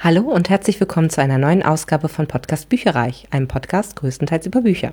Hallo und herzlich willkommen zu einer neuen Ausgabe von Podcast Bücherreich, einem Podcast größtenteils über Bücher.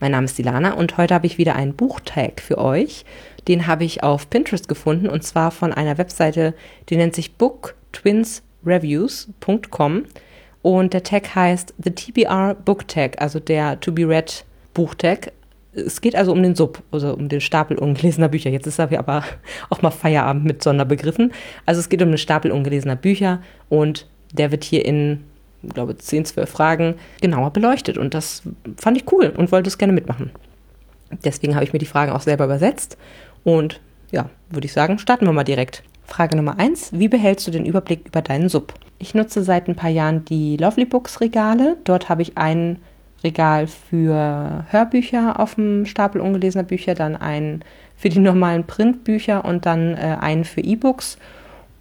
Mein Name ist Dilana und heute habe ich wieder einen Buchtag für euch. Den habe ich auf Pinterest gefunden und zwar von einer Webseite, die nennt sich booktwinsreviews.com und der Tag heißt The TBR Book Tag, also der To Be Read Buchtag. Es geht also um den Sub, also um den Stapel ungelesener Bücher. Jetzt ist aber auch mal Feierabend mit Sonderbegriffen. Also es geht um den Stapel ungelesener Bücher und der wird hier in, ich glaube, 10, 12 Fragen genauer beleuchtet. Und das fand ich cool und wollte es gerne mitmachen. Deswegen habe ich mir die Fragen auch selber übersetzt. Und ja, würde ich sagen, starten wir mal direkt. Frage Nummer 1. Wie behältst du den Überblick über deinen Sub? Ich nutze seit ein paar Jahren die Lovely Books Regale. Dort habe ich ein Regal für Hörbücher auf dem Stapel ungelesener Bücher, dann einen für die normalen Printbücher und dann äh, einen für E-Books.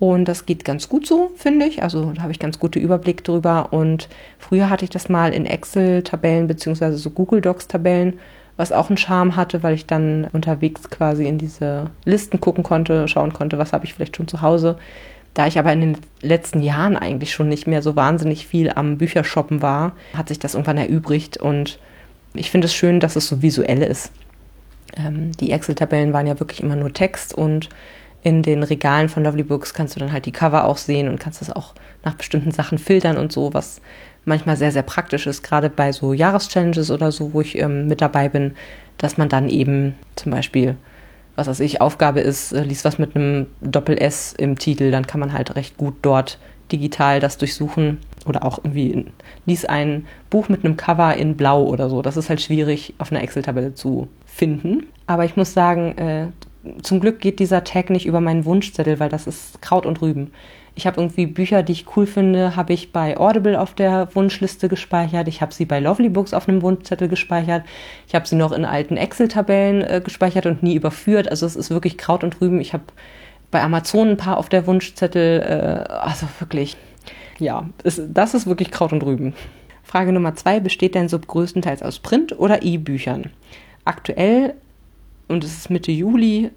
Und das geht ganz gut so, finde ich. Also da habe ich ganz gute Überblick drüber. Und früher hatte ich das mal in Excel-Tabellen beziehungsweise so Google Docs-Tabellen, was auch einen Charme hatte, weil ich dann unterwegs quasi in diese Listen gucken konnte, schauen konnte, was habe ich vielleicht schon zu Hause. Da ich aber in den letzten Jahren eigentlich schon nicht mehr so wahnsinnig viel am Büchershoppen war, hat sich das irgendwann erübrigt. Und ich finde es schön, dass es so visuell ist. Ähm, die Excel-Tabellen waren ja wirklich immer nur Text und in den Regalen von Lovely Books kannst du dann halt die Cover auch sehen und kannst das auch nach bestimmten Sachen filtern und so, was manchmal sehr, sehr praktisch ist, gerade bei so Jahreschallenges oder so, wo ich ähm, mit dabei bin, dass man dann eben zum Beispiel, was weiß ich, Aufgabe ist, äh, liest was mit einem Doppel-S im Titel, dann kann man halt recht gut dort digital das durchsuchen oder auch irgendwie lies ein Buch mit einem Cover in Blau oder so. Das ist halt schwierig auf einer Excel-Tabelle zu finden. Aber ich muss sagen, äh, zum Glück geht dieser Tag nicht über meinen Wunschzettel, weil das ist Kraut und Rüben. Ich habe irgendwie Bücher, die ich cool finde, habe ich bei Audible auf der Wunschliste gespeichert. Ich habe sie bei Lovely Books auf einem Wunschzettel gespeichert. Ich habe sie noch in alten Excel-Tabellen äh, gespeichert und nie überführt. Also es ist wirklich Kraut und Rüben. Ich habe bei Amazon ein paar auf der Wunschzettel. Äh, also wirklich, ja, es, das ist wirklich Kraut und Rüben. Frage Nummer zwei, besteht dein Sub größtenteils aus Print- oder E-Büchern? Aktuell und es ist Mitte Juli,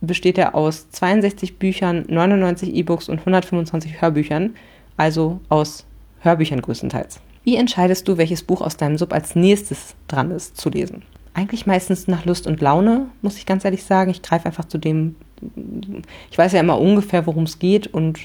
besteht er aus 62 Büchern, 99 E-Books und 125 Hörbüchern, also aus Hörbüchern größtenteils. Wie entscheidest du, welches Buch aus deinem Sub als nächstes dran ist zu lesen? Eigentlich meistens nach Lust und Laune, muss ich ganz ehrlich sagen. Ich greife einfach zu dem, ich weiß ja immer ungefähr, worum es geht und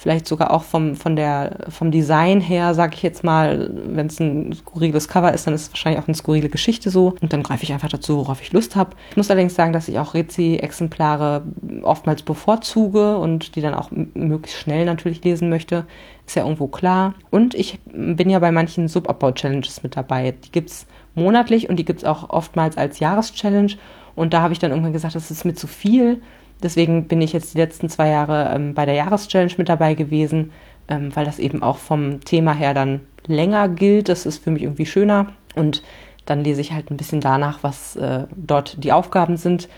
vielleicht sogar auch vom, von der, vom Design her, sage ich jetzt mal, wenn es ein skurriles Cover ist, dann ist es wahrscheinlich auch eine skurrile Geschichte so. Und dann greife ich einfach dazu, worauf ich Lust habe. Ich muss allerdings sagen, dass ich auch Rezi-Exemplare oftmals bevorzuge und die dann auch möglichst schnell natürlich lesen möchte. Ist ja irgendwo klar. Und ich bin ja bei manchen Subabbau-Challenges mit dabei. Die gibt es monatlich und die gibt es auch oftmals als Jahreschallenge. Und da habe ich dann irgendwann gesagt, das ist mir zu viel Deswegen bin ich jetzt die letzten zwei Jahre ähm, bei der Jahreschallenge mit dabei gewesen, ähm, weil das eben auch vom Thema her dann länger gilt. Das ist für mich irgendwie schöner. Und dann lese ich halt ein bisschen danach, was äh, dort die Aufgaben sind.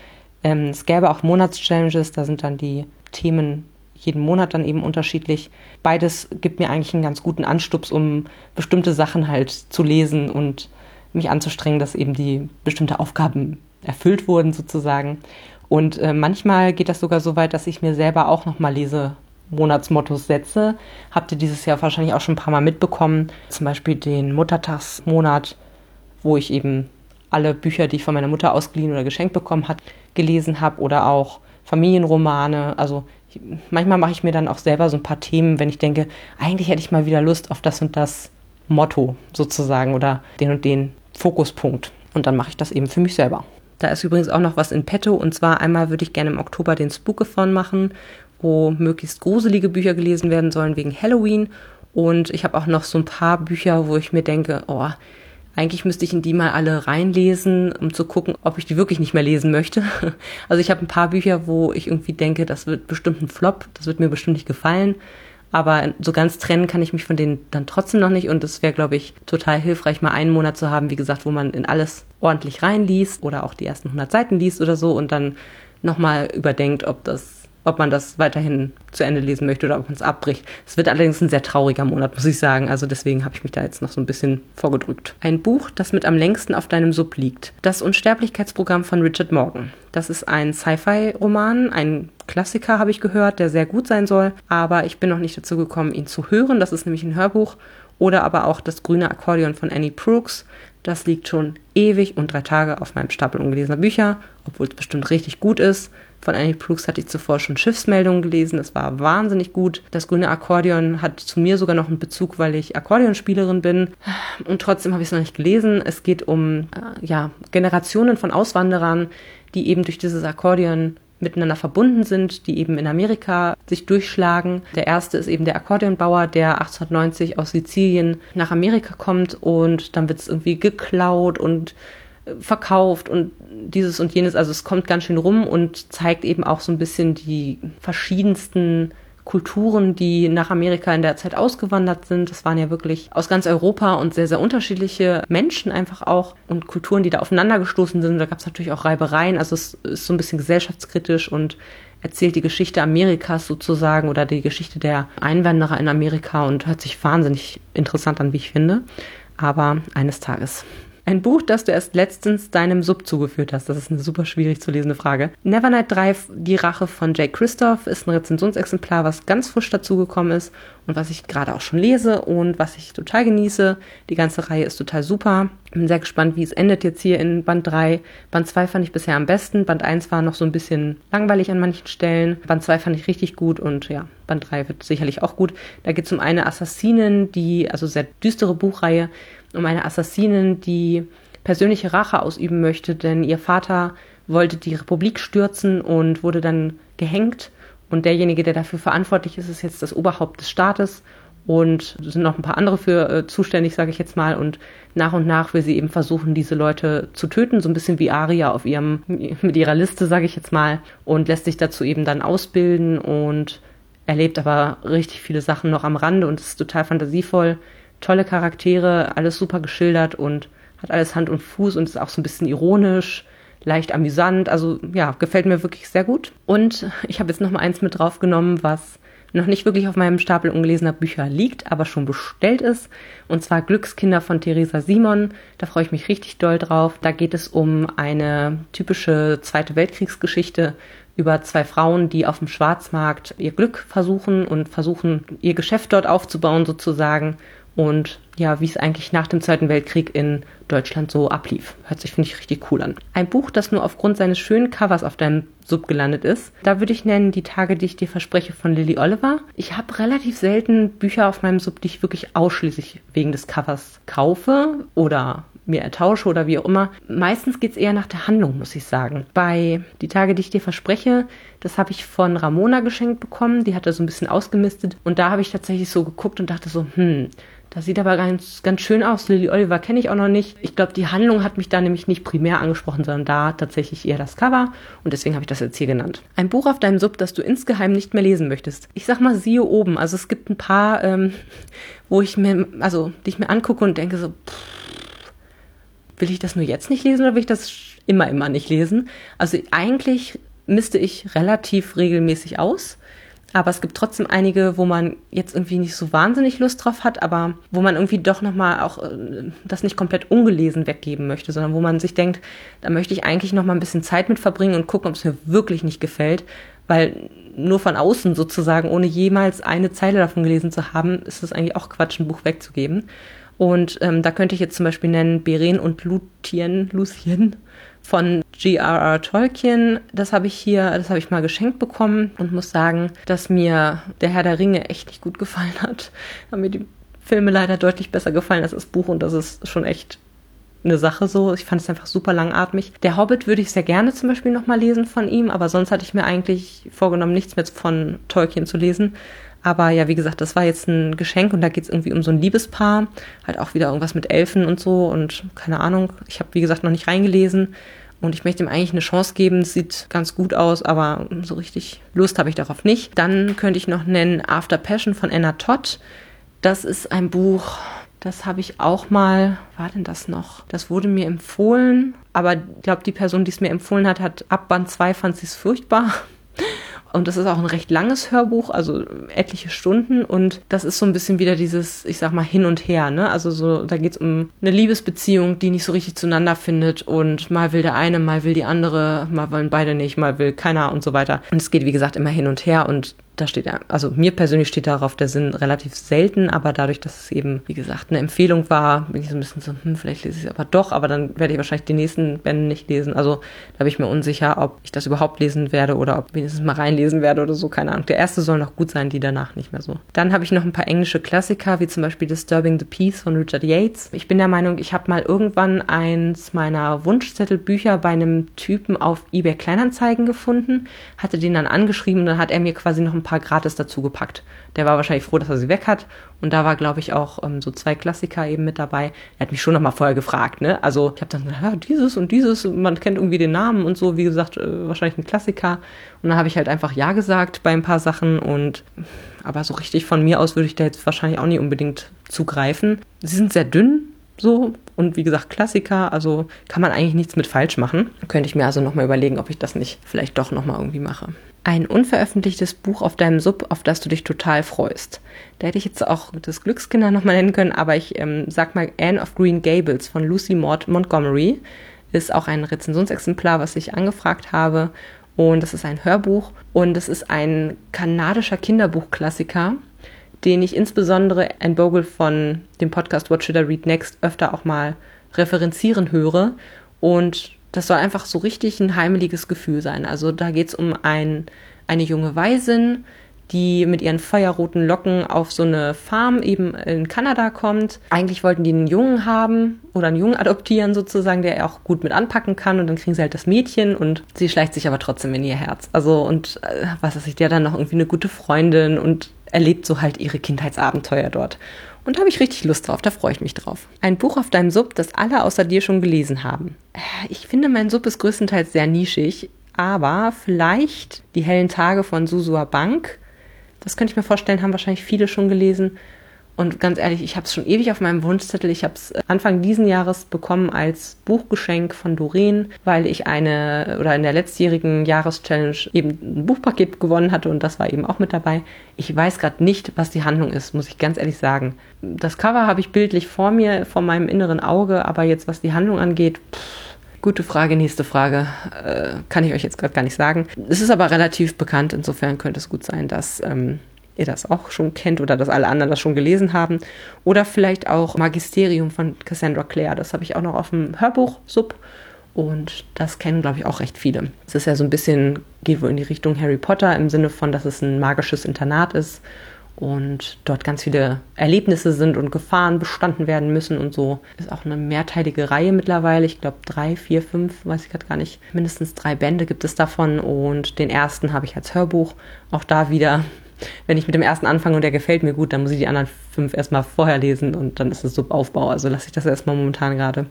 Ähm, es gäbe auch Monatschallenges, da sind dann die Themen jeden Monat dann eben unterschiedlich. Beides gibt mir eigentlich einen ganz guten Anstups, um bestimmte Sachen halt zu lesen und mich anzustrengen, dass eben die bestimmte Aufgaben erfüllt wurden sozusagen. Und äh, manchmal geht das sogar so weit, dass ich mir selber auch nochmal lese. Monatsmottos setze. Habt ihr dieses Jahr wahrscheinlich auch schon ein paar Mal mitbekommen. Zum Beispiel den Muttertagsmonat, wo ich eben alle Bücher, die ich von meiner Mutter ausgeliehen oder geschenkt bekommen hat, gelesen habe oder auch Familienromane. Also ich, manchmal mache ich mir dann auch selber so ein paar Themen, wenn ich denke, eigentlich hätte ich mal wieder Lust auf das und das Motto sozusagen oder den und den Fokuspunkt. Und dann mache ich das eben für mich selber. Da ist übrigens auch noch was in petto. Und zwar einmal würde ich gerne im Oktober den Spookathon machen, wo möglichst gruselige Bücher gelesen werden sollen wegen Halloween. Und ich habe auch noch so ein paar Bücher, wo ich mir denke, oh, eigentlich müsste ich in die mal alle reinlesen, um zu gucken, ob ich die wirklich nicht mehr lesen möchte. Also ich habe ein paar Bücher, wo ich irgendwie denke, das wird bestimmt ein Flop, das wird mir bestimmt nicht gefallen. Aber so ganz trennen kann ich mich von denen dann trotzdem noch nicht. Und es wäre, glaube ich, total hilfreich, mal einen Monat zu haben, wie gesagt, wo man in alles ordentlich reinliest oder auch die ersten 100 Seiten liest oder so und dann nochmal überdenkt, ob das ob man das weiterhin zu Ende lesen möchte oder ob man es abbricht. Es wird allerdings ein sehr trauriger Monat, muss ich sagen. Also deswegen habe ich mich da jetzt noch so ein bisschen vorgedrückt. Ein Buch, das mit am längsten auf deinem Sub liegt. Das Unsterblichkeitsprogramm von Richard Morgan. Das ist ein Sci-Fi-Roman, ein Klassiker habe ich gehört, der sehr gut sein soll, aber ich bin noch nicht dazu gekommen, ihn zu hören. Das ist nämlich ein Hörbuch. Oder aber auch das grüne Akkordeon von Annie Brooks. Das liegt schon ewig und drei Tage auf meinem Stapel ungelesener Bücher, obwohl es bestimmt richtig gut ist. Von Annie Brooks hatte ich zuvor schon Schiffsmeldungen gelesen. Das war wahnsinnig gut. Das grüne Akkordeon hat zu mir sogar noch einen Bezug, weil ich Akkordeonspielerin bin. Und trotzdem habe ich es noch nicht gelesen. Es geht um äh, ja, Generationen von Auswanderern, die eben durch dieses Akkordeon miteinander verbunden sind, die eben in Amerika sich durchschlagen. Der erste ist eben der Akkordeonbauer, der 1890 aus Sizilien nach Amerika kommt und dann wird es irgendwie geklaut und verkauft und dieses und jenes. Also es kommt ganz schön rum und zeigt eben auch so ein bisschen die verschiedensten Kulturen, die nach Amerika in der Zeit ausgewandert sind. Das waren ja wirklich aus ganz Europa und sehr, sehr unterschiedliche Menschen einfach auch und Kulturen, die da aufeinander gestoßen sind. Da gab es natürlich auch Reibereien. Also es ist so ein bisschen gesellschaftskritisch und erzählt die Geschichte Amerikas sozusagen oder die Geschichte der Einwanderer in Amerika und hört sich wahnsinnig interessant an, wie ich finde. Aber eines Tages ein Buch, das du erst letztens deinem Sub zugeführt hast. Das ist eine super schwierig zu lesende Frage. Nevernight Drive, die Rache von Jake Christoph, ist ein Rezensionsexemplar, was ganz frisch dazugekommen ist und was ich gerade auch schon lese und was ich total genieße. Die ganze Reihe ist total super. Bin sehr gespannt, wie es endet jetzt hier in Band 3. Band 2 fand ich bisher am besten. Band 1 war noch so ein bisschen langweilig an manchen Stellen. Band 2 fand ich richtig gut und ja, Band 3 wird sicherlich auch gut. Da geht es um eine Assassinin, die, also sehr düstere Buchreihe, um eine Assassinin, die persönliche Rache ausüben möchte, denn ihr Vater wollte die Republik stürzen und wurde dann gehängt. Und derjenige, der dafür verantwortlich ist, ist jetzt das Oberhaupt des Staates und sind noch ein paar andere für äh, zuständig, sage ich jetzt mal. Und nach und nach will sie eben versuchen, diese Leute zu töten, so ein bisschen wie Aria auf ihrem mit ihrer Liste, sage ich jetzt mal, und lässt sich dazu eben dann ausbilden und erlebt aber richtig viele Sachen noch am Rande und ist total fantasievoll tolle Charaktere, alles super geschildert und hat alles Hand und Fuß und ist auch so ein bisschen ironisch, leicht amüsant. Also ja, gefällt mir wirklich sehr gut. Und ich habe jetzt noch mal eins mit draufgenommen, was noch nicht wirklich auf meinem Stapel ungelesener Bücher liegt, aber schon bestellt ist. Und zwar Glückskinder von Theresa Simon. Da freue ich mich richtig doll drauf. Da geht es um eine typische Zweite Weltkriegsgeschichte über zwei Frauen, die auf dem Schwarzmarkt ihr Glück versuchen und versuchen, ihr Geschäft dort aufzubauen sozusagen und ja, wie es eigentlich nach dem Zweiten Weltkrieg in Deutschland so ablief. Hört sich, finde ich, richtig cool an. Ein Buch, das nur aufgrund seines schönen Covers auf deinem Sub gelandet ist. Da würde ich nennen Die Tage, die ich dir verspreche von Lily Oliver. Ich habe relativ selten Bücher auf meinem Sub, die ich wirklich ausschließlich wegen des Covers kaufe oder mir ertausche oder wie auch immer. Meistens geht es eher nach der Handlung, muss ich sagen. Bei Die Tage, die ich dir verspreche, das habe ich von Ramona geschenkt bekommen. Die hat da so ein bisschen ausgemistet. Und da habe ich tatsächlich so geguckt und dachte so, hm, das sieht aber ganz, ganz schön aus. Lily Oliver kenne ich auch noch nicht. Ich glaube, die Handlung hat mich da nämlich nicht primär angesprochen, sondern da tatsächlich eher das Cover. Und deswegen habe ich das jetzt hier genannt. Ein Buch auf deinem Sub, das du insgeheim nicht mehr lesen möchtest. Ich sag mal, siehe oben. Also es gibt ein paar, ähm, wo ich mir, also die ich mir angucke und denke so, pff, will ich das nur jetzt nicht lesen oder will ich das immer, immer nicht lesen? Also eigentlich misste ich relativ regelmäßig aus. Aber es gibt trotzdem einige, wo man jetzt irgendwie nicht so wahnsinnig Lust drauf hat, aber wo man irgendwie doch nochmal auch äh, das nicht komplett ungelesen weggeben möchte, sondern wo man sich denkt, da möchte ich eigentlich nochmal ein bisschen Zeit mit verbringen und gucken, ob es mir wirklich nicht gefällt. Weil nur von außen sozusagen, ohne jemals eine Zeile davon gelesen zu haben, ist es eigentlich auch Quatsch, ein Buch wegzugeben. Und ähm, da könnte ich jetzt zum Beispiel nennen Beren und Lutien, Lucien von G.R.R. Tolkien. Das habe ich hier, das habe ich mal geschenkt bekommen und muss sagen, dass mir der Herr der Ringe echt nicht gut gefallen hat. Haben mir die Filme leider deutlich besser gefallen als das Buch und das ist schon echt eine Sache so. Ich fand es einfach super langatmig. Der Hobbit würde ich sehr gerne zum Beispiel nochmal lesen von ihm, aber sonst hatte ich mir eigentlich vorgenommen, nichts mehr von Tolkien zu lesen. Aber ja, wie gesagt, das war jetzt ein Geschenk und da geht es irgendwie um so ein Liebespaar. Halt auch wieder irgendwas mit Elfen und so und keine Ahnung. Ich habe, wie gesagt, noch nicht reingelesen. Und ich möchte ihm eigentlich eine Chance geben. Es sieht ganz gut aus, aber so richtig Lust habe ich darauf nicht. Dann könnte ich noch nennen After Passion von Anna Todd. Das ist ein Buch, das habe ich auch mal, war denn das noch? Das wurde mir empfohlen, aber ich glaube, die Person, die es mir empfohlen hat, hat ab Band 2 fand sie es furchtbar. Und das ist auch ein recht langes Hörbuch, also etliche Stunden. Und das ist so ein bisschen wieder dieses, ich sag mal, hin und her. Ne? Also so, da geht es um eine Liebesbeziehung, die nicht so richtig zueinander findet. Und mal will der eine, mal will die andere, mal wollen beide nicht, mal will keiner und so weiter. Und es geht, wie gesagt, immer hin und her. Und da steht also mir persönlich steht darauf der Sinn relativ selten, aber dadurch, dass es eben, wie gesagt, eine Empfehlung war, bin ich so ein bisschen so, hm, vielleicht lese ich es aber doch, aber dann werde ich wahrscheinlich die nächsten Bände nicht lesen. Also da bin ich mir unsicher, ob ich das überhaupt lesen werde oder ob ich wenigstens mal reinlesen werde oder so, keine Ahnung. Der erste soll noch gut sein, die danach nicht mehr so. Dann habe ich noch ein paar englische Klassiker, wie zum Beispiel Disturbing the Peace von Richard Yates. Ich bin der Meinung, ich habe mal irgendwann eins meiner Wunschzettelbücher bei einem Typen auf eBay Kleinanzeigen gefunden, hatte den dann angeschrieben und dann hat er mir quasi noch ein ein paar gratis dazu gepackt. Der war wahrscheinlich froh, dass er sie weg hat. Und da war, glaube ich, auch ähm, so zwei Klassiker eben mit dabei. Er hat mich schon noch mal vorher gefragt, ne? Also ich habe dann gesagt, ja, dieses und dieses, man kennt irgendwie den Namen und so, wie gesagt, äh, wahrscheinlich ein Klassiker. Und dann habe ich halt einfach Ja gesagt bei ein paar Sachen und aber so richtig von mir aus würde ich da jetzt wahrscheinlich auch nicht unbedingt zugreifen. Sie sind sehr dünn, so und wie gesagt Klassiker, also kann man eigentlich nichts mit falsch machen. Könnte ich mir also nochmal überlegen, ob ich das nicht vielleicht doch nochmal irgendwie mache ein unveröffentlichtes Buch auf deinem Sub, auf das du dich total freust. Da hätte ich jetzt auch das Glückskinder nochmal nennen können, aber ich ähm, sag mal Anne of Green Gables von Lucy Maud Montgomery ist auch ein Rezensionsexemplar, was ich angefragt habe. Und das ist ein Hörbuch und es ist ein kanadischer Kinderbuchklassiker, den ich insbesondere Anne Bogle von dem Podcast What Should I Read Next öfter auch mal referenzieren höre. Und das soll einfach so richtig ein heimeliges Gefühl sein. Also da geht es um ein, eine junge Waisin, die mit ihren feuerroten Locken auf so eine Farm eben in Kanada kommt. Eigentlich wollten die einen Jungen haben oder einen Jungen adoptieren sozusagen, der auch gut mit anpacken kann und dann kriegen sie halt das Mädchen und sie schleicht sich aber trotzdem in ihr Herz. Also und äh, was weiß ich, der dann noch irgendwie eine gute Freundin und erlebt so halt ihre Kindheitsabenteuer dort. Und da habe ich richtig Lust drauf, da freue ich mich drauf. Ein Buch auf deinem Sub, das alle außer dir schon gelesen haben. Äh, ich finde, mein Sub ist größtenteils sehr nischig, aber vielleicht Die hellen Tage von Susua Bank. Das könnte ich mir vorstellen, haben wahrscheinlich viele schon gelesen. Und ganz ehrlich, ich habe es schon ewig auf meinem Wunschzettel. Ich habe es äh, Anfang diesen Jahres bekommen als Buchgeschenk von Doreen, weil ich eine oder in der letztjährigen Jahreschallenge eben ein Buchpaket gewonnen hatte und das war eben auch mit dabei. Ich weiß gerade nicht, was die Handlung ist, muss ich ganz ehrlich sagen. Das Cover habe ich bildlich vor mir, vor meinem inneren Auge, aber jetzt was die Handlung angeht, pff, Gute Frage, nächste Frage. Äh, kann ich euch jetzt gerade gar nicht sagen. Es ist aber relativ bekannt, insofern könnte es gut sein, dass ähm, ihr das auch schon kennt oder dass alle anderen das schon gelesen haben. Oder vielleicht auch Magisterium von Cassandra Clare. Das habe ich auch noch auf dem Hörbuch-Sub. Und das kennen, glaube ich, auch recht viele. Es ist ja so ein bisschen, geht wohl in die Richtung Harry Potter im Sinne von, dass es ein magisches Internat ist und dort ganz viele Erlebnisse sind und Gefahren bestanden werden müssen und so. Ist auch eine mehrteilige Reihe mittlerweile. Ich glaube drei, vier, fünf, weiß ich gerade gar nicht. Mindestens drei Bände gibt es davon und den ersten habe ich als Hörbuch. Auch da wieder wenn ich mit dem ersten anfange und der gefällt mir gut, dann muss ich die anderen fünf erstmal vorher lesen und dann ist es Subaufbau. Also lasse ich das erstmal momentan gerade.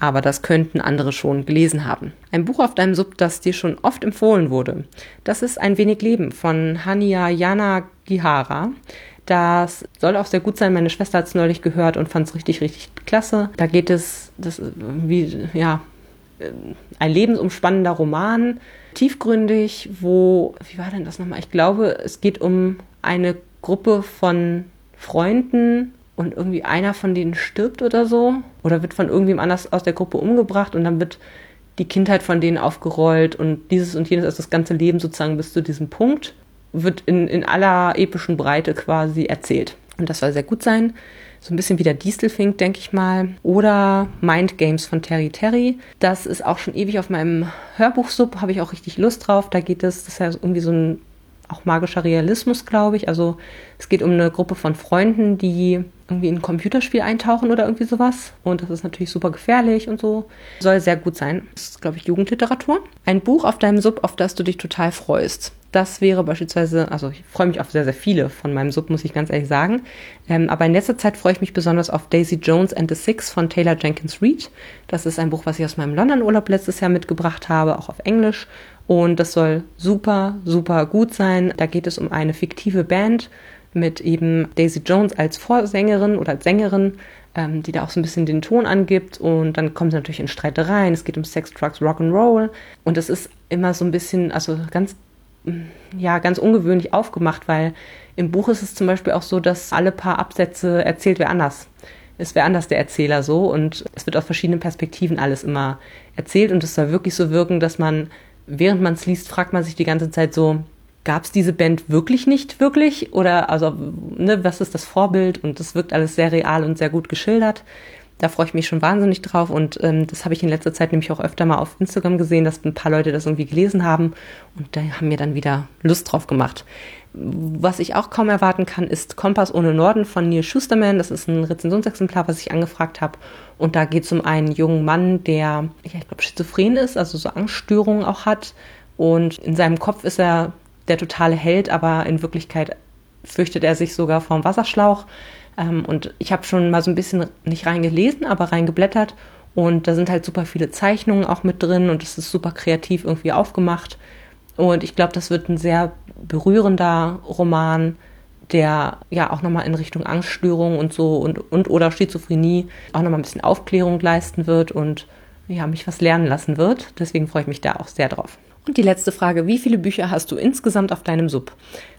Aber das könnten andere schon gelesen haben. Ein Buch auf deinem Sub, das dir schon oft empfohlen wurde. Das ist Ein wenig Leben von Hania Jana Gihara. Das soll auch sehr gut sein. Meine Schwester hat es neulich gehört und fand es richtig, richtig klasse. Da geht es, das wie, ja, ein lebensumspannender Roman, tiefgründig, wo, wie war denn das nochmal? Ich glaube, es geht um eine Gruppe von Freunden und irgendwie einer von denen stirbt oder so oder wird von irgendwem anders aus der Gruppe umgebracht und dann wird die Kindheit von denen aufgerollt und dieses und jenes, also das ganze Leben sozusagen bis zu diesem Punkt, wird in, in aller epischen Breite quasi erzählt. Und das soll sehr gut sein. So ein bisschen wie der Distelfink, denke ich mal. Oder Mind Games von Terry Terry. Das ist auch schon ewig auf meinem Hörbuchsub, habe ich auch richtig Lust drauf. Da geht es, das ist ja irgendwie so ein auch magischer Realismus, glaube ich. Also es geht um eine Gruppe von Freunden, die irgendwie in ein Computerspiel eintauchen oder irgendwie sowas. Und das ist natürlich super gefährlich und so. Soll sehr gut sein. Das ist, glaube ich, Jugendliteratur. Ein Buch auf deinem Sub, auf das du dich total freust. Das wäre beispielsweise, also ich freue mich auf sehr, sehr viele von meinem Sub, muss ich ganz ehrlich sagen. Ähm, aber in letzter Zeit freue ich mich besonders auf Daisy Jones and the Six von Taylor Jenkins Reid. Das ist ein Buch, was ich aus meinem London-Urlaub letztes Jahr mitgebracht habe, auch auf Englisch. Und das soll super, super gut sein. Da geht es um eine fiktive Band mit eben Daisy Jones als Vorsängerin oder als Sängerin, ähm, die da auch so ein bisschen den Ton angibt. Und dann kommt es natürlich in Streitereien. Es geht um Sex, Drugs, Rock'n'Roll. Und es ist immer so ein bisschen, also ganz ja ganz ungewöhnlich aufgemacht, weil im Buch ist es zum Beispiel auch so, dass alle paar Absätze erzählt wer anders. Ist wer anders der Erzähler so und es wird aus verschiedenen Perspektiven alles immer erzählt und es soll wirklich so wirken, dass man, während man es liest, fragt man sich die ganze Zeit so, gab es diese Band wirklich nicht wirklich? Oder also, ne, was ist das Vorbild? Und das wirkt alles sehr real und sehr gut geschildert. Da freue ich mich schon wahnsinnig drauf und ähm, das habe ich in letzter Zeit nämlich auch öfter mal auf Instagram gesehen, dass ein paar Leute das irgendwie gelesen haben und da haben mir dann wieder Lust drauf gemacht. Was ich auch kaum erwarten kann, ist Kompass ohne Norden von Neil Schusterman. Das ist ein Rezensionsexemplar, was ich angefragt habe. Und da geht es um einen jungen Mann, der, ich glaube, schizophren ist, also so Angststörungen auch hat. Und in seinem Kopf ist er der totale Held, aber in Wirklichkeit fürchtet er sich sogar vom Wasserschlauch. Ähm, und ich habe schon mal so ein bisschen nicht reingelesen, aber reingeblättert. Und da sind halt super viele Zeichnungen auch mit drin und es ist super kreativ irgendwie aufgemacht. Und ich glaube, das wird ein sehr berührender Roman, der ja auch nochmal in Richtung Angststörung und so und, und oder Schizophrenie auch nochmal ein bisschen Aufklärung leisten wird und ja, mich was lernen lassen wird. Deswegen freue ich mich da auch sehr drauf. Und die letzte Frage, wie viele Bücher hast du insgesamt auf deinem Sub?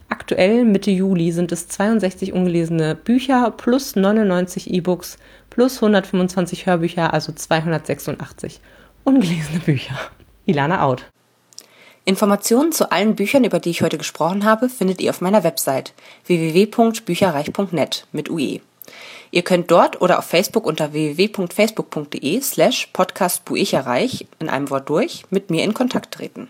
Aktuell Mitte Juli sind es 62 ungelesene Bücher plus 99 E-Books plus 125 Hörbücher, also 286 ungelesene Bücher. Ilana out. Informationen zu allen Büchern, über die ich heute gesprochen habe, findet ihr auf meiner Website www.bücherreich.net mit UE. Ihr könnt dort oder auf Facebook unter www.facebook.de slash podcastbuicherreich in einem Wort durch mit mir in Kontakt treten.